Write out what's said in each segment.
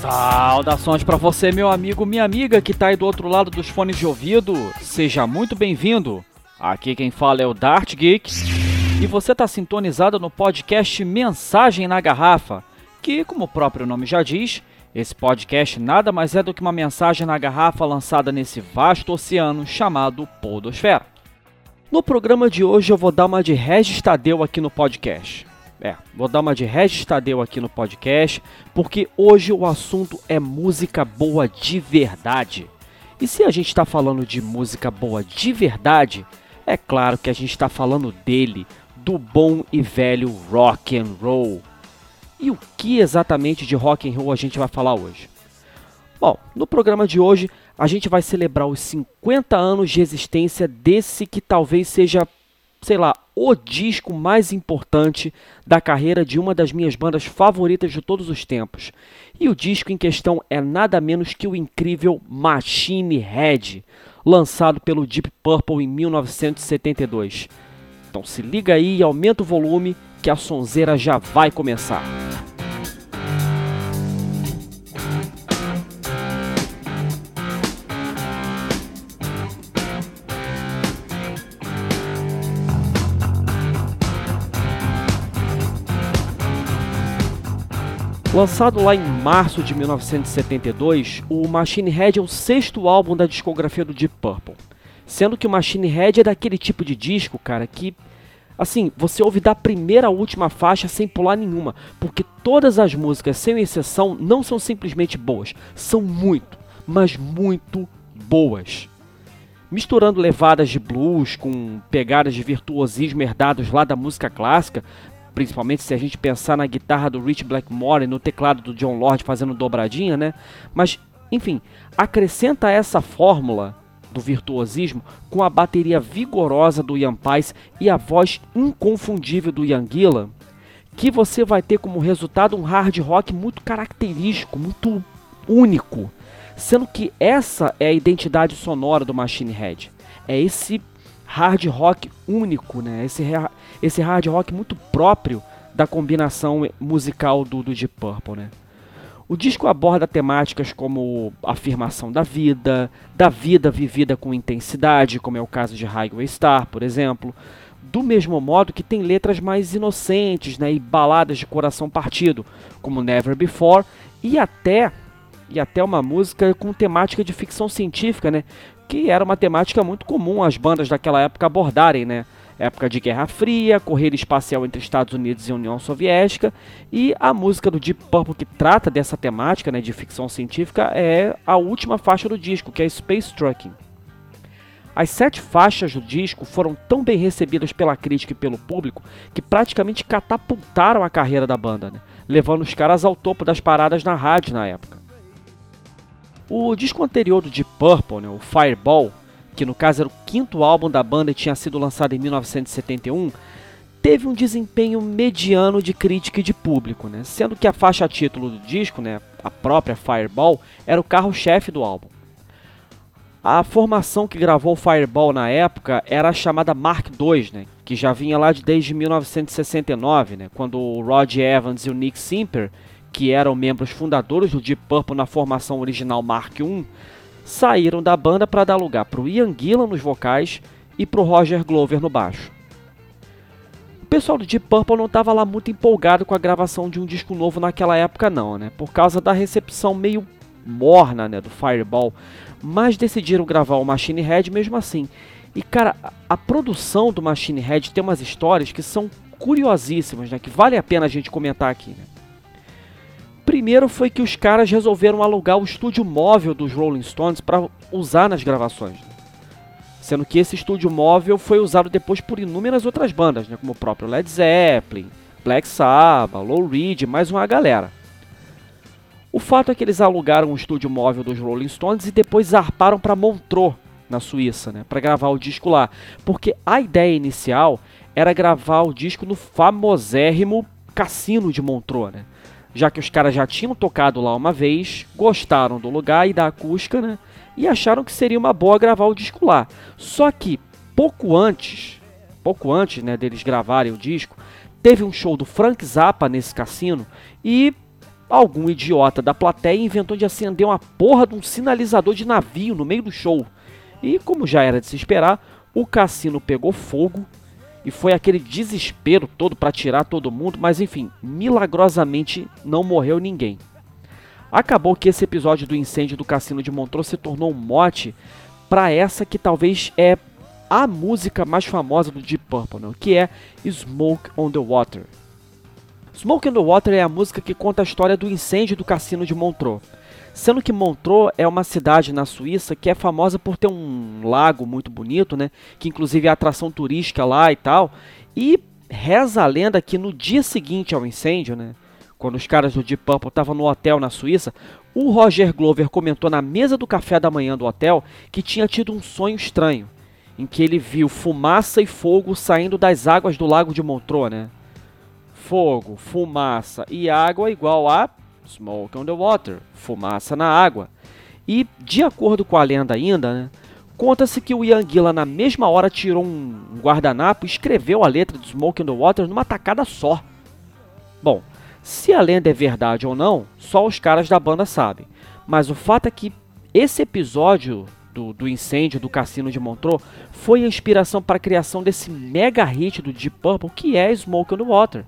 Saudações para você, meu amigo, minha amiga que tá aí do outro lado dos fones de ouvido. Seja muito bem-vindo. Aqui quem fala é o Dart Geek e você tá sintonizado no podcast Mensagem na Garrafa, que, como o próprio nome já diz, esse podcast nada mais é do que uma mensagem na garrafa lançada nesse vasto oceano chamado Podosfera. No programa de hoje eu vou dar uma de Regis Tadeu aqui no podcast. É, vou dar uma de Regis Tadeu aqui no podcast, porque hoje o assunto é música boa de verdade. E se a gente está falando de música boa de verdade, é claro que a gente está falando dele, do bom e velho rock and roll. E o que exatamente de rock and roll a gente vai falar hoje? Bom, no programa de hoje a gente vai celebrar os 50 anos de existência desse que talvez seja sei lá, o disco mais importante da carreira de uma das minhas bandas favoritas de todos os tempos. E o disco em questão é nada menos que o incrível Machine Head, lançado pelo Deep Purple em 1972. Então se liga aí e aumenta o volume que a sonzeira já vai começar. Lançado lá em março de 1972, o Machine Head é o sexto álbum da discografia do Deep Purple. Sendo que o Machine Head é daquele tipo de disco, cara, que assim, você ouve da primeira à última faixa sem pular nenhuma, porque todas as músicas, sem exceção, não são simplesmente boas, são muito, mas muito boas. Misturando levadas de blues com pegadas de virtuosismo herdados lá da música clássica, principalmente se a gente pensar na guitarra do Rich Blackmore e no teclado do John Lord fazendo dobradinha, né? Mas, enfim, acrescenta essa fórmula do virtuosismo com a bateria vigorosa do Ian Pais e a voz inconfundível do Ian Gillan, que você vai ter como resultado um hard rock muito característico, muito único, sendo que essa é a identidade sonora do Machine Head. É esse hard rock único, né? Esse, esse hard rock muito próprio da combinação musical do, do Deep Purple, né? O disco aborda temáticas como afirmação da vida, da vida vivida com intensidade, como é o caso de Highway Star, por exemplo, do mesmo modo que tem letras mais inocentes né, e baladas de coração partido, como Never Before, e até e até uma música com temática de ficção científica, né, que era uma temática muito comum as bandas daquela época abordarem, né? Época de Guerra Fria, corrida espacial entre Estados Unidos e União Soviética, e a música do Deep Purple que trata dessa temática, né, de ficção científica, é a última faixa do disco, que é Space Trucking. As sete faixas do disco foram tão bem recebidas pela crítica e pelo público que praticamente catapultaram a carreira da banda, né? levando os caras ao topo das paradas na rádio na época. O disco anterior do Deep Purple, né, o Fireball, que no caso era o quinto álbum da banda e tinha sido lançado em 1971, teve um desempenho mediano de crítica e de público, né? sendo que a faixa título do disco, né, a própria Fireball, era o carro-chefe do álbum. A formação que gravou Fireball na época era a chamada Mark II, né, que já vinha lá de desde 1969, né, quando o Rod Evans e o Nick Simper que eram membros fundadores do Deep Purple na formação original Mark I, saíram da banda para dar lugar para o Ian Gillan nos vocais e para o Roger Glover no baixo. O pessoal do Deep Purple não estava lá muito empolgado com a gravação de um disco novo naquela época não, né? Por causa da recepção meio morna, né, do Fireball, mas decidiram gravar o Machine Head mesmo assim. E cara, a produção do Machine Head tem umas histórias que são curiosíssimas, né, que vale a pena a gente comentar aqui, né? Primeiro foi que os caras resolveram alugar o estúdio móvel dos Rolling Stones para usar nas gravações. Sendo que esse estúdio móvel foi usado depois por inúmeras outras bandas, né, como o próprio Led Zeppelin, Black Sabbath, Low Reed, mais uma galera. O fato é que eles alugaram o estúdio móvel dos Rolling Stones e depois zarparam para Montreux, na Suíça, né, para gravar o disco lá, porque a ideia inicial era gravar o disco no famosérrimo Cassino de Montreux, né? Já que os caras já tinham tocado lá uma vez, gostaram do lugar e da acústica, né? E acharam que seria uma boa gravar o disco lá. Só que pouco antes, pouco antes, né, deles gravarem o disco, teve um show do Frank Zappa nesse cassino e algum idiota da plateia inventou de acender uma porra de um sinalizador de navio no meio do show. E como já era de se esperar, o cassino pegou fogo e foi aquele desespero todo para tirar todo mundo, mas enfim, milagrosamente não morreu ninguém. Acabou que esse episódio do incêndio do cassino de Montreux se tornou um mote para essa que talvez é a música mais famosa do Deep Purple, né? que é Smoke on the Water. Smoke on the Water é a música que conta a história do incêndio do cassino de Montreux. Sendo que Montreux é uma cidade na Suíça que é famosa por ter um lago muito bonito, né? Que inclusive é atração turística lá e tal. E reza a lenda que no dia seguinte ao incêndio, né? Quando os caras do Deep Purple estavam no hotel na Suíça, o Roger Glover comentou na mesa do café da manhã do hotel que tinha tido um sonho estranho, em que ele viu fumaça e fogo saindo das águas do lago de Montreux, né? Fogo, fumaça e água igual a Smoke on the water, fumaça na água. E, de acordo com a lenda ainda, né, conta-se que o Ian Gillan na mesma hora tirou um guardanapo e escreveu a letra de Smoke on the Water numa tacada só. Bom, se a lenda é verdade ou não, só os caras da banda sabem. Mas o fato é que esse episódio do, do, incêndio do cassino de Montreux foi a inspiração para a criação desse mega hit do Deep Purple que é Smoke on the Water.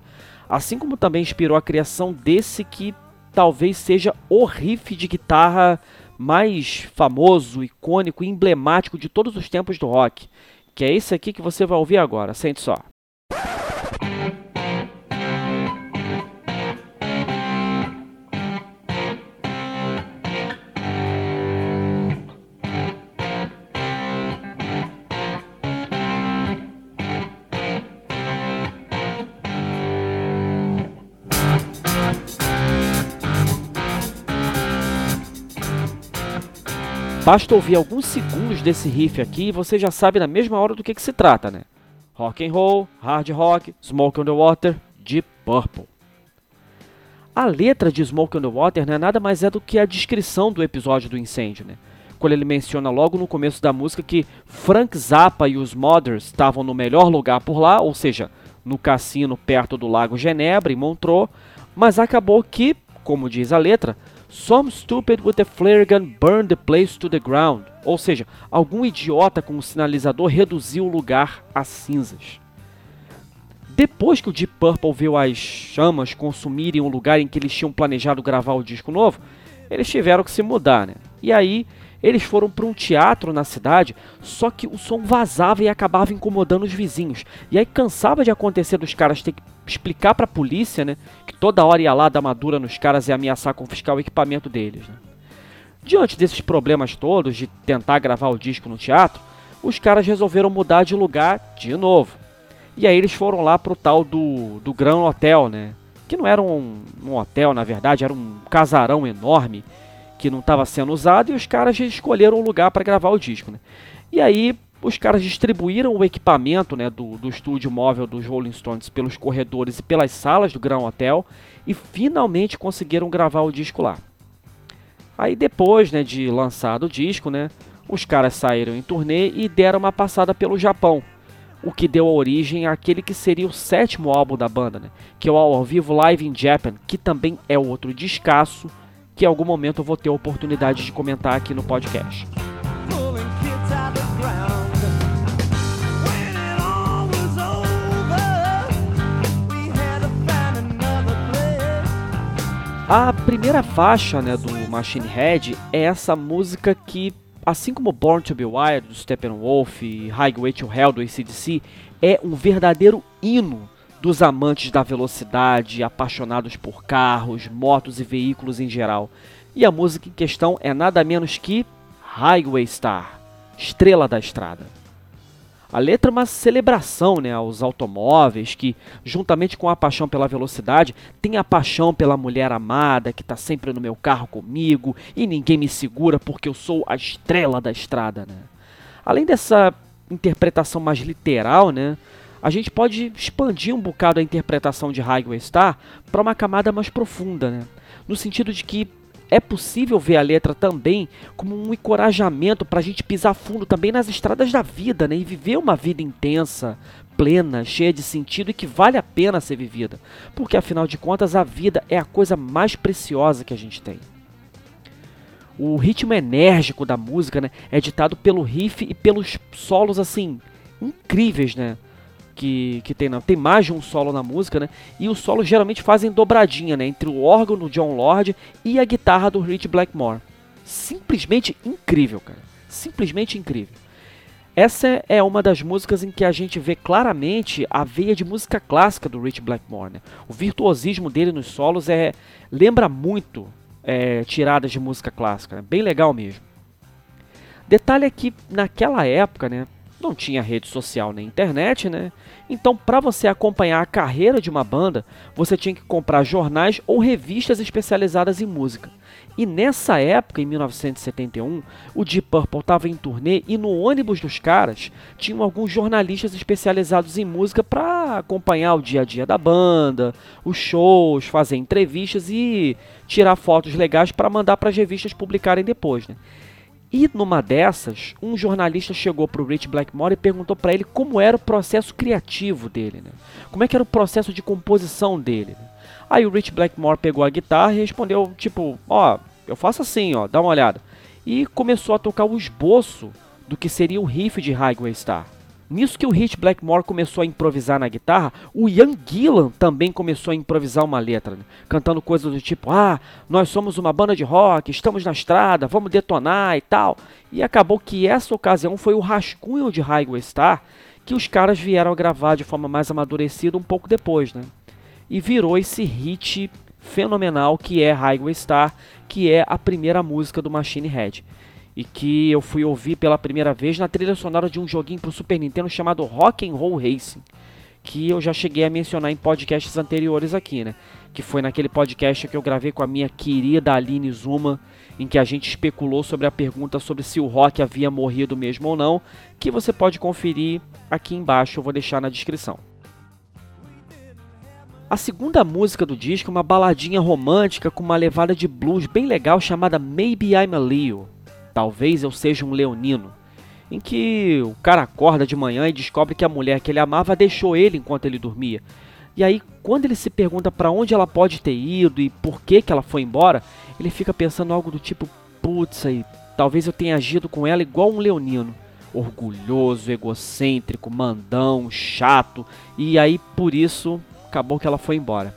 Assim como também inspirou a criação desse que talvez seja o riff de guitarra mais famoso, icônico e emblemático de todos os tempos do rock, que é esse aqui que você vai ouvir agora. Sente só. Basta ouvir alguns segundos desse riff aqui e você já sabe na mesma hora do que, que se trata, né? Rock and roll, hard rock, Smoke on the Water, Deep Purple. A letra de Smoke on the Water não é nada mais é do que a descrição do episódio do incêndio, né? Quando ele menciona logo no começo da música que Frank Zappa e os Mothers estavam no melhor lugar por lá, ou seja, no cassino perto do Lago Genebra, em Montreux, mas acabou que, como diz a letra, Some stupid with a flare gun burned the place to the ground. Ou seja, algum idiota com um sinalizador reduziu o lugar a cinzas. Depois que o Deep Purple viu as chamas consumirem o lugar em que eles tinham planejado gravar o disco novo, eles tiveram que se mudar, né? E aí eles foram para um teatro na cidade, só que o som vazava e acabava incomodando os vizinhos. E aí cansava de acontecer dos caras ter que explicar para a polícia, né, que toda hora ia lá dar madura nos caras e ameaçar confiscar o equipamento deles. Né. Diante desses problemas todos de tentar gravar o disco no teatro, os caras resolveram mudar de lugar de novo. E aí eles foram lá pro tal do, do Gran Hotel, né? Que não era um, um hotel, na verdade, era um casarão enorme que não estava sendo usado e os caras escolheram um lugar para gravar o disco. Né? E aí os caras distribuíram o equipamento né, do, do estúdio móvel dos Rolling Stones pelos corredores e pelas salas do Grand Hotel e finalmente conseguiram gravar o disco lá. Aí depois né, de lançado o disco, né, os caras saíram em turnê e deram uma passada pelo Japão, o que deu origem àquele que seria o sétimo álbum da banda, né, que é o Ao Vivo Live in Japan, que também é outro descasso que em algum momento eu vou ter a oportunidade de comentar aqui no podcast. A primeira faixa né, do Machine Head é essa música que, assim como Born to Be Wild do Steppenwolf e Highway to Hell do ACDC, é um verdadeiro hino dos amantes da velocidade, apaixonados por carros, motos e veículos em geral. E a música em questão é nada menos que Highway Star, Estrela da Estrada. A letra é uma celebração né, aos automóveis que, juntamente com a paixão pela velocidade, tem a paixão pela mulher amada que está sempre no meu carro comigo e ninguém me segura porque eu sou a estrela da estrada. Né? Além dessa interpretação mais literal, né, a gente pode expandir um bocado a interpretação de Highway Star para uma camada mais profunda, né? no sentido de que é possível ver a letra também como um encorajamento para a gente pisar fundo também nas estradas da vida né? e viver uma vida intensa, plena, cheia de sentido e que vale a pena ser vivida, porque afinal de contas a vida é a coisa mais preciosa que a gente tem. O ritmo enérgico da música né, é ditado pelo riff e pelos solos assim incríveis, né? Que, que tem, não, tem mais de um solo na música, né? E os solos geralmente fazem dobradinha, né? Entre o órgão do John Lord e a guitarra do Rich Blackmore. Simplesmente incrível, cara. Simplesmente incrível. Essa é uma das músicas em que a gente vê claramente a veia de música clássica do Rich Blackmore. Né? O virtuosismo dele nos solos é lembra muito é, tiradas de música clássica, né? bem legal mesmo. Detalhe é que naquela época, né, não tinha rede social nem internet, né? Então, para você acompanhar a carreira de uma banda, você tinha que comprar jornais ou revistas especializadas em música. E nessa época, em 1971, o Deep Purple estava em turnê e no ônibus dos caras tinham alguns jornalistas especializados em música para acompanhar o dia a dia da banda, os shows, fazer entrevistas e tirar fotos legais para mandar para as revistas publicarem depois. Né? E numa dessas, um jornalista chegou para o Rich Blackmore e perguntou para ele como era o processo criativo dele, né? como é que era o processo de composição dele. Né? Aí o Rich Blackmore pegou a guitarra e respondeu, tipo, ó, eu faço assim, ó, dá uma olhada. E começou a tocar o esboço do que seria o riff de Highway Star. Nisso que o Rich Blackmore começou a improvisar na guitarra, o Ian Gillan também começou a improvisar uma letra, né? cantando coisas do tipo: Ah, nós somos uma banda de rock, estamos na estrada, vamos detonar e tal. E acabou que essa ocasião foi o rascunho de Highway Star que os caras vieram a gravar de forma mais amadurecida um pouco depois, né? e virou esse hit fenomenal que é Highway Star, que é a primeira música do Machine Head. E que eu fui ouvir pela primeira vez na trilha sonora de um joguinho para o Super Nintendo chamado Rock and Roll Racing, que eu já cheguei a mencionar em podcasts anteriores aqui, né? Que foi naquele podcast que eu gravei com a minha querida Aline Zuma, em que a gente especulou sobre a pergunta sobre se o Rock havia morrido mesmo ou não, que você pode conferir aqui embaixo, eu vou deixar na descrição. A segunda música do disco é uma baladinha romântica com uma levada de blues bem legal chamada Maybe I'm a Leo. Talvez eu seja um leonino. Em que o cara acorda de manhã e descobre que a mulher que ele amava deixou ele enquanto ele dormia. E aí, quando ele se pergunta para onde ela pode ter ido e por que, que ela foi embora, ele fica pensando algo do tipo: putz, aí, talvez eu tenha agido com ela igual um leonino. Orgulhoso, egocêntrico, mandão, chato, e aí por isso acabou que ela foi embora.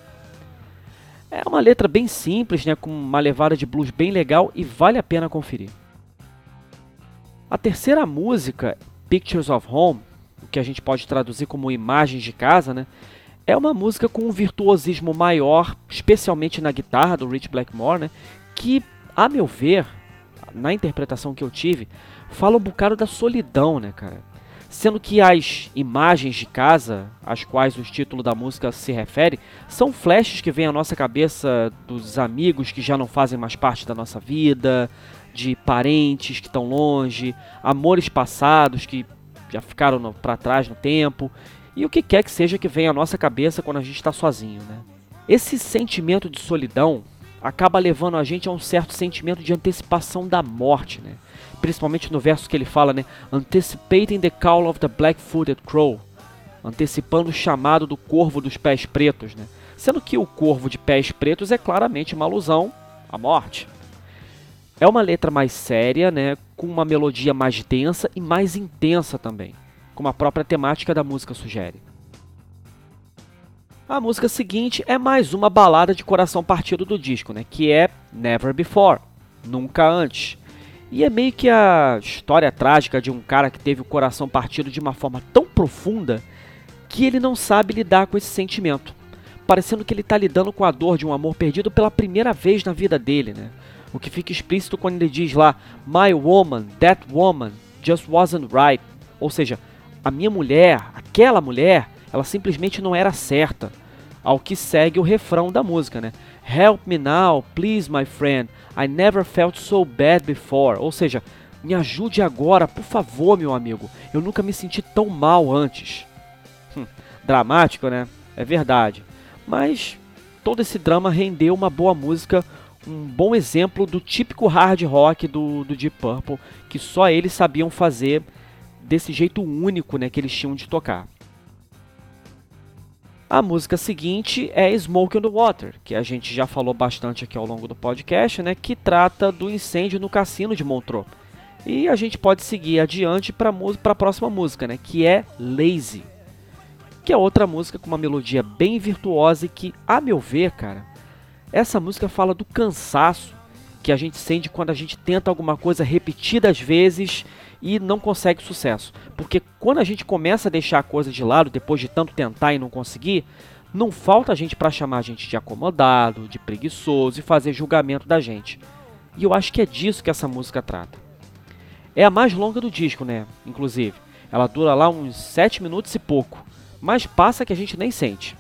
É uma letra bem simples, né, com uma levada de blues bem legal e vale a pena conferir. A terceira música, Pictures of Home, que a gente pode traduzir como imagens de casa, né, é uma música com um virtuosismo maior, especialmente na guitarra do Rich Blackmore, né, que, a meu ver, na interpretação que eu tive, fala um bocado da solidão, né, cara? sendo que as imagens de casa, às quais o título da música se refere, são flashes que vêm à nossa cabeça dos amigos que já não fazem mais parte da nossa vida, de parentes que estão longe, amores passados que já ficaram para trás no tempo, e o que quer que seja que venha à nossa cabeça quando a gente está sozinho. Né? Esse sentimento de solidão acaba levando a gente a um certo sentimento de antecipação da morte, né? principalmente no verso que ele fala, né? Anticipating the call of the black-footed crow, antecipando o chamado do corvo dos pés pretos, né? Sendo que o corvo de pés pretos é claramente uma alusão à morte. É uma letra mais séria, né, com uma melodia mais densa e mais intensa também, como a própria temática da música sugere. A música seguinte é mais uma balada de coração partido do disco, né, que é Never Before, Nunca Antes. E é meio que a história trágica de um cara que teve o coração partido de uma forma tão profunda que ele não sabe lidar com esse sentimento. Parecendo que ele está lidando com a dor de um amor perdido pela primeira vez na vida dele, né? O que fica explícito quando ele diz lá: My woman, that woman, just wasn't right. Ou seja, a minha mulher, aquela mulher, ela simplesmente não era certa. Ao que segue o refrão da música, né? Help me now, please, my friend. I never felt so bad before. Ou seja, Me ajude agora, por favor, meu amigo. Eu nunca me senti tão mal antes. Hum, dramático, né? É verdade. Mas todo esse drama rendeu uma boa música, um bom exemplo do típico hard rock do, do Deep Purple, que só eles sabiam fazer desse jeito único né, que eles tinham de tocar. A música seguinte é Smoke on the Water, que a gente já falou bastante aqui ao longo do podcast, né, que trata do incêndio no cassino de Montreux. E a gente pode seguir adiante para a próxima música, né, que é Lazy, que é outra música com uma melodia bem virtuosa e que, a meu ver, cara, essa música fala do cansaço que a gente sente quando a gente tenta alguma coisa repetidas vezes e não consegue sucesso. Porque quando a gente começa a deixar a coisa de lado depois de tanto tentar e não conseguir, não falta gente para chamar a gente de acomodado, de preguiçoso e fazer julgamento da gente. E eu acho que é disso que essa música trata. É a mais longa do disco, né? Inclusive. Ela dura lá uns 7 minutos e pouco. Mas passa que a gente nem sente.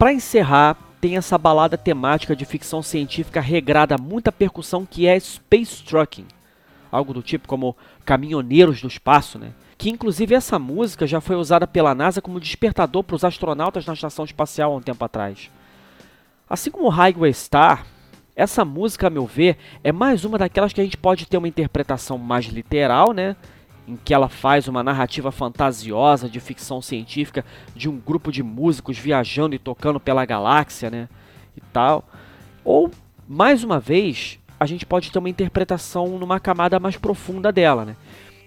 Para encerrar, tem essa balada temática de ficção científica regrada muita percussão que é Space Trucking. Algo do tipo como Caminhoneiros do Espaço, né? Que inclusive essa música já foi usada pela NASA como despertador para os astronautas na estação espacial há um tempo atrás. Assim como Highway Star, essa música, a meu ver, é mais uma daquelas que a gente pode ter uma interpretação mais literal, né? Em que ela faz uma narrativa fantasiosa de ficção científica de um grupo de músicos viajando e tocando pela galáxia, né? E tal. Ou, mais uma vez, a gente pode ter uma interpretação numa camada mais profunda dela, né?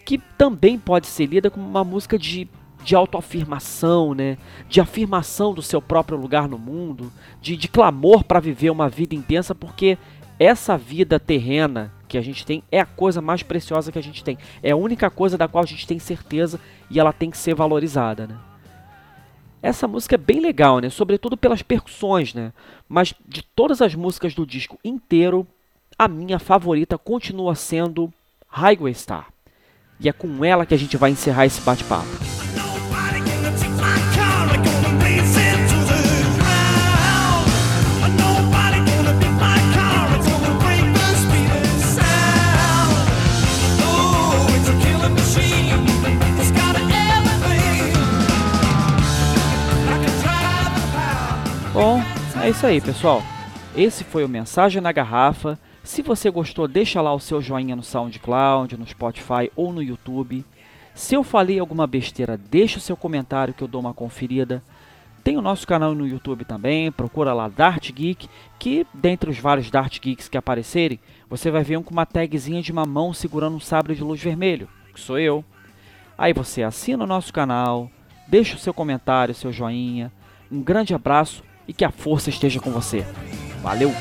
Que também pode ser lida como uma música de, de autoafirmação, né? De afirmação do seu próprio lugar no mundo, de, de clamor para viver uma vida intensa, porque essa vida terrena que a gente tem é a coisa mais preciosa que a gente tem. É a única coisa da qual a gente tem certeza e ela tem que ser valorizada, né? Essa música é bem legal, né? Sobretudo pelas percussões, né? Mas de todas as músicas do disco inteiro, a minha favorita continua sendo Highway Star. E é com ela que a gente vai encerrar esse bate-papo. É isso aí, pessoal. Esse foi o Mensagem na Garrafa. Se você gostou, deixa lá o seu joinha no SoundCloud, no Spotify ou no YouTube. Se eu falei alguma besteira, deixa o seu comentário que eu dou uma conferida. Tem o nosso canal no YouTube também, procura lá Dart Geek, que dentre os vários Dart Geeks que aparecerem, você vai ver um com uma tagzinha de uma mão segurando um sabre de luz vermelho, que sou eu. Aí você assina o nosso canal, deixa o seu comentário, seu joinha. Um grande abraço e que a força esteja com você. Valeu!